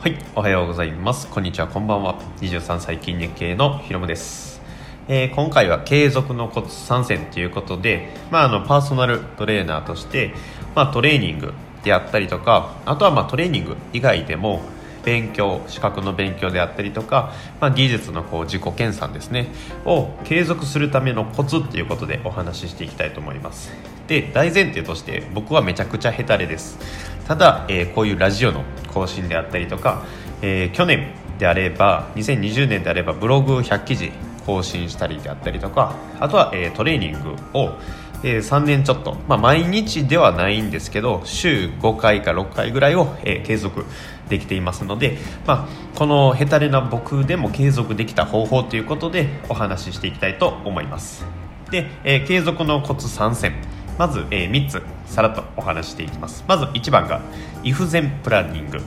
はい、おはようございます。こんにちは、こんばんは。23歳筋肉系のひろむです。えー今回は継続のコツ参戦ということで、まあ、あのパーソナルトレーナーとして、まあ、トレーニングであったりとか、あとはまあトレーニング以外でも勉強、資格の勉強であったりとか、まあ、技術のこう自己研鑽ですね、を継続するためのコツっていうことでお話ししていきたいと思います。で、大前提として僕はめちゃくちゃヘタレです。ただ、えーこういうラジオの更新であったりとか、えー去年であれば2020年であればブログ100記事更新したりであったりとかあとは、えートレーニングを、えー3年ちょっと、まあ、毎日ではないんですけど週5回か6回ぐらいを、えー継続できていますので、まあ、このヘタレな僕でも継続できた方法ということでお話ししていきたいと思います。で、え継続のコツ3選まず、えー3つさらっとお話していきます。まず1番が「イフゼンプランニング」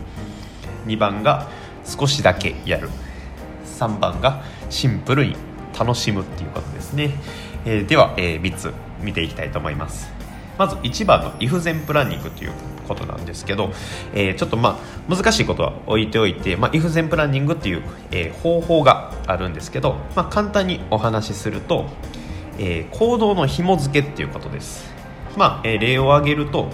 2番が「少しだけやる」3番が「シンプルに楽しむ」っていうことですね、えーでは、え3つ見ていきたいと思います。まず1番の「イフゼンプランニング」ということなんですけど、えーちょっとまあ難しいことは置いておいて、まあ、イフゼンプランニングっていう、えー方法があるんですけど、まあ、簡単にお話しすると、えー行動の紐付けっていうことです、まあ例を挙げると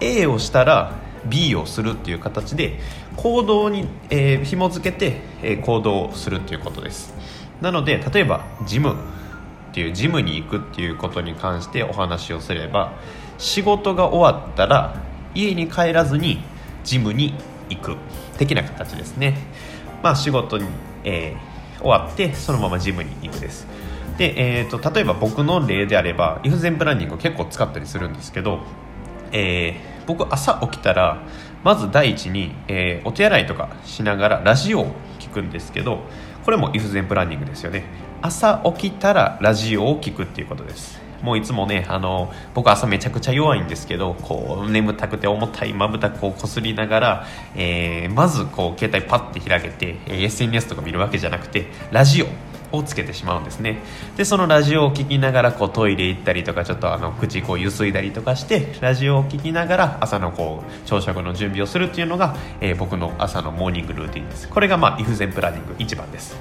A をしたら B をするっていう形で行動に、えー紐付けて、えー行動をするっていうことです。なので例えばジムっていうジムに行くっていうことに関してお話をすれば仕事が終わったら家に帰らずにジムに行く的な形ですね。まあ仕事に、えー終わってそのままジムに行くです。で、えー、と例えば僕の例であればイフゼンプランニングを結構使ったりするんですけど、えー僕朝起きたらまず第一に、えーお手洗いとかしながらラジオを聞くんですけどこれもイフゼンプランニングですよね。朝起きたらラジオを聞くっていうことです。もういつもねあの僕朝めちゃくちゃ弱いんですけどこう眠たくて重たいまぶたこうこすりながら、えーまずこう携帯パッて開けて、SNS とか見るわけじゃなくてラジオをつけてしまうんですね。でそのラジオを聞きながらこうトイレ行ったりとかちょっとあの口こうゆすいだりとかしてラジオを聞きながら朝のこう朝食の準備をするっていうのが、えー僕の朝のモーニングルーティンです。これがまあイフゼンプランニング1番です。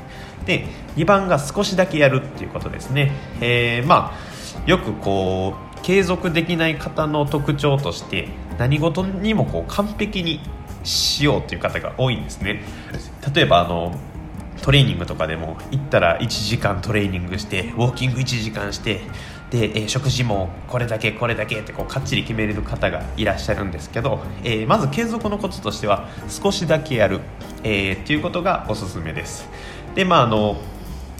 で2番が少しだけやるっていうことですね、えーまあよくこう継続できない方の特徴として何事にもこう完璧にしようという方が多いんですね。例えばあのトレーニングとかでも行ったら1時間トレーニングしてウォーキング1時間してで、えー食事もこれだけこれだけってこうかっちり決めれる方がいらっしゃるんですけど、えーまず継続のコツとしては少しだけやる、えーっていうことがおすすめです。でまああの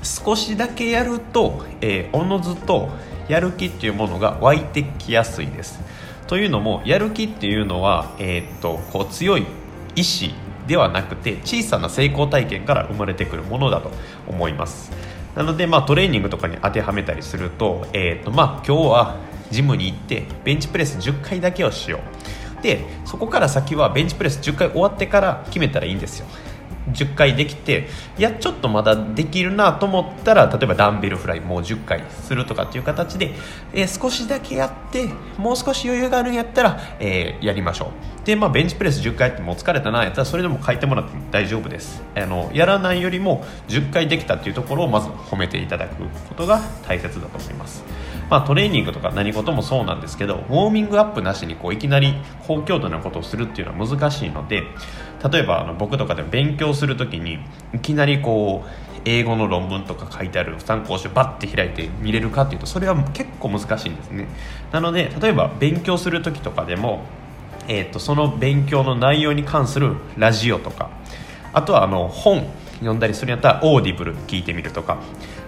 少しだけやると、えーおのずとやる気っていうものが湧いてきやすいです。というのもやる気っていうのは、えーっとこう強い意志ではなくて小さな成功体験から生まれてくるものだと思います。なので、まあ、トレーニングとかに当てはめたりすると,、えーとまあ、今日はジムに行ってベンチプレス10回だけをしよう。でそこから先はベンチプレス10回終わってから決めたらいいんですよ。10回できていやちょっとまだできるなと思ったら例えばダンベルフライもう10回するとかっていう形で、えー少しだけやってもう少し余裕があるんやったら、えーやりましょう。で、まあ、ベンチプレス10回やってもう疲れたなやったらそれでも書いてもらっても大丈夫です。あのやらないよりも10回できたっていうところをまず褒めていただくことが大切だと思います。まあ、トレーニングとか何事もそうなんですけどウォーミングアップなしにこういきなり高強度なことをするっていうのは難しいので例えばあの僕とかでも勉強する時にいきなりこう英語の論文とか書いてある参考書バッて開いて見れるかっていうとそれは結構難しいんですね。なので例えば勉強する時とかでも、えー、とその勉強の内容に関するラジオとかあとはあの本読んだりするんやったら Audible 聞いてみるとか。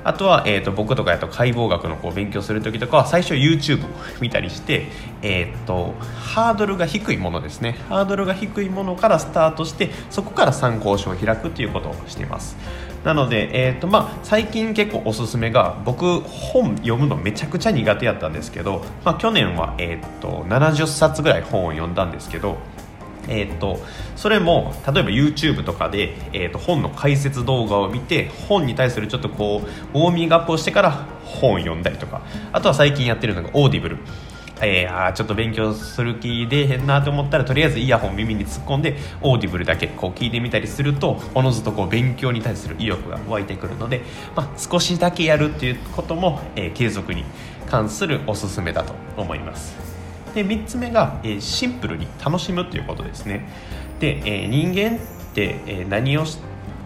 あとは、えー、と僕とかやと解剖学のこう勉強する時とかは最初 YouTube を見たりして、えー、とハードルが低いものですね。ハードルが低いものからスタートしてそこから参考書を開くということをしています。なので、えーとまあ、最近結構おすすめが僕本読むのめちゃくちゃ苦手やったんですけど、まあ、去年は、えー、と70冊ぐらい本を読んだんですけどえー、とそれも例えば YouTube とかで、えー、と本の解説動画を見て本に対するちょっとこうウォーミングアップをしてから本を読んだりとかあとは最近やってるのが Audible えー、あちょっと勉強する気出へんなと思ったらとりあえずイヤホン耳に突っ込んで Audible だけこう聞いてみたりするとおのずとこう勉強に対する意欲が湧いてくるので、まあ、少しだけやるっていうことも、えー、継続に関するおすすめだと思います。で3つ目が、え、シンプルに楽しむということですね。で、え、人間って、え、何を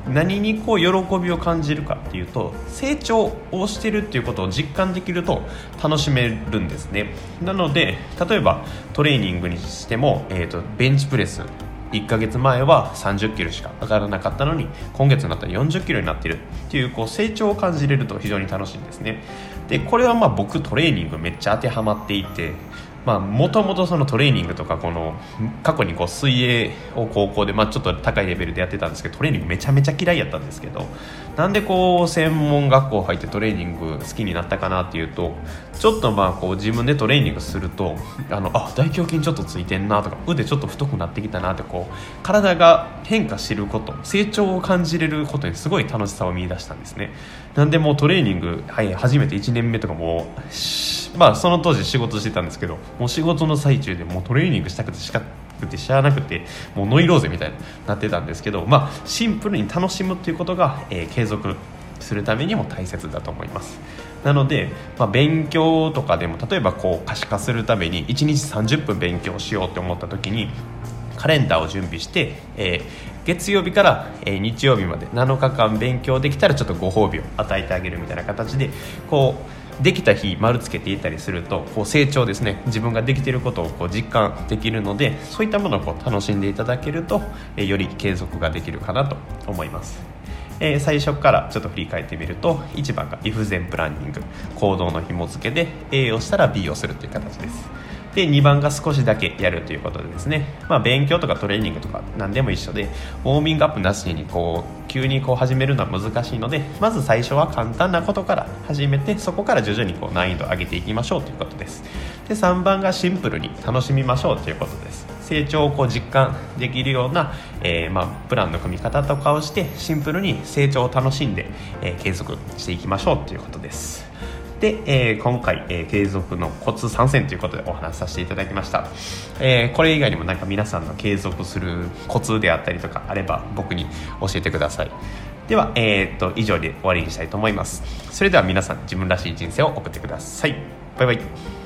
何にこう喜びを感じるかっていうと成長をしてるっていうことを実感できると楽しめるんですね。なので例えばトレーニングにしても、えーと、ベンチプレス。1ヶ月前は30キロしか上がらなかったのに今月になったら40キロになってるっていうこう成長を感じれると非常に楽しいんですね。でこれはまあ僕トレーニングめっちゃ当てはまっていてもともとそのトレーニングとかこの過去にこう水泳を高校で、まあ、ちょっと高いレベルでやってたんですけどトレーニングめちゃめちゃ嫌いやったんですけどなんでこう専門学校入ってトレーニング好きになったかなっていうとちょっとまあこう自分でトレーニングするとあのあ大胸筋ちょっとついてんなとか腕ちょっと太くなってきたなってこう体が変化してること成長を感じれることにすごい楽しさを見出したんですね。なんでもうトレーニング、はい、初めて1年目とかもうまあその当時仕事してたんですけどもう仕事の最中でもうトレーニングしたくてしかくてしゃあなくてもうノイローゼみたいになってたんですけどまあシンプルに楽しむっていうことが、えー、継続するためにも大切だと思います。なので、まあ、勉強とかでも例えばこう可視化するために1日30分勉強しようって思った時にカレンダーを準備して、えー、月曜日から、えー、日曜日まで7日間勉強できたらちょっとご褒美を与えてあげるみたいな形でこうできた日丸つけていたりするとこう成長ですね。自分ができていることをこう実感できるのでそういったものをこう楽しんでいただけると、えより継続ができるかなと思います。えー、最初からちょっと振り返ってみると1番が if 全プランニング。行動の紐付けで A をしたら B をするという形です。で2番が少しだけやるということでですね、まあ、勉強とかトレーニングとか何でも一緒でウォーミングアップなしにこう急にこう始めるのは難しいのでまず最初は簡単なことから始めてそこから徐々にこう難易度を上げていきましょうということです。で3番がシンプルに楽しみましょうということです。成長をこう実感できるような、えー、まあ、プランの組み方とかをしてシンプルに成長を楽しんで、えー、継続していきましょうということです。で、えー、今回、えー、継続のコツ参戦ということでお話しさせていただきました、えー、これ以外にもなんか皆さんの継続するコツであったりとかあれば僕に教えてください。では、えー、っと以上で終わりにしたいと思います。それでは皆さん自分らしい人生を送ってください。バイバイ。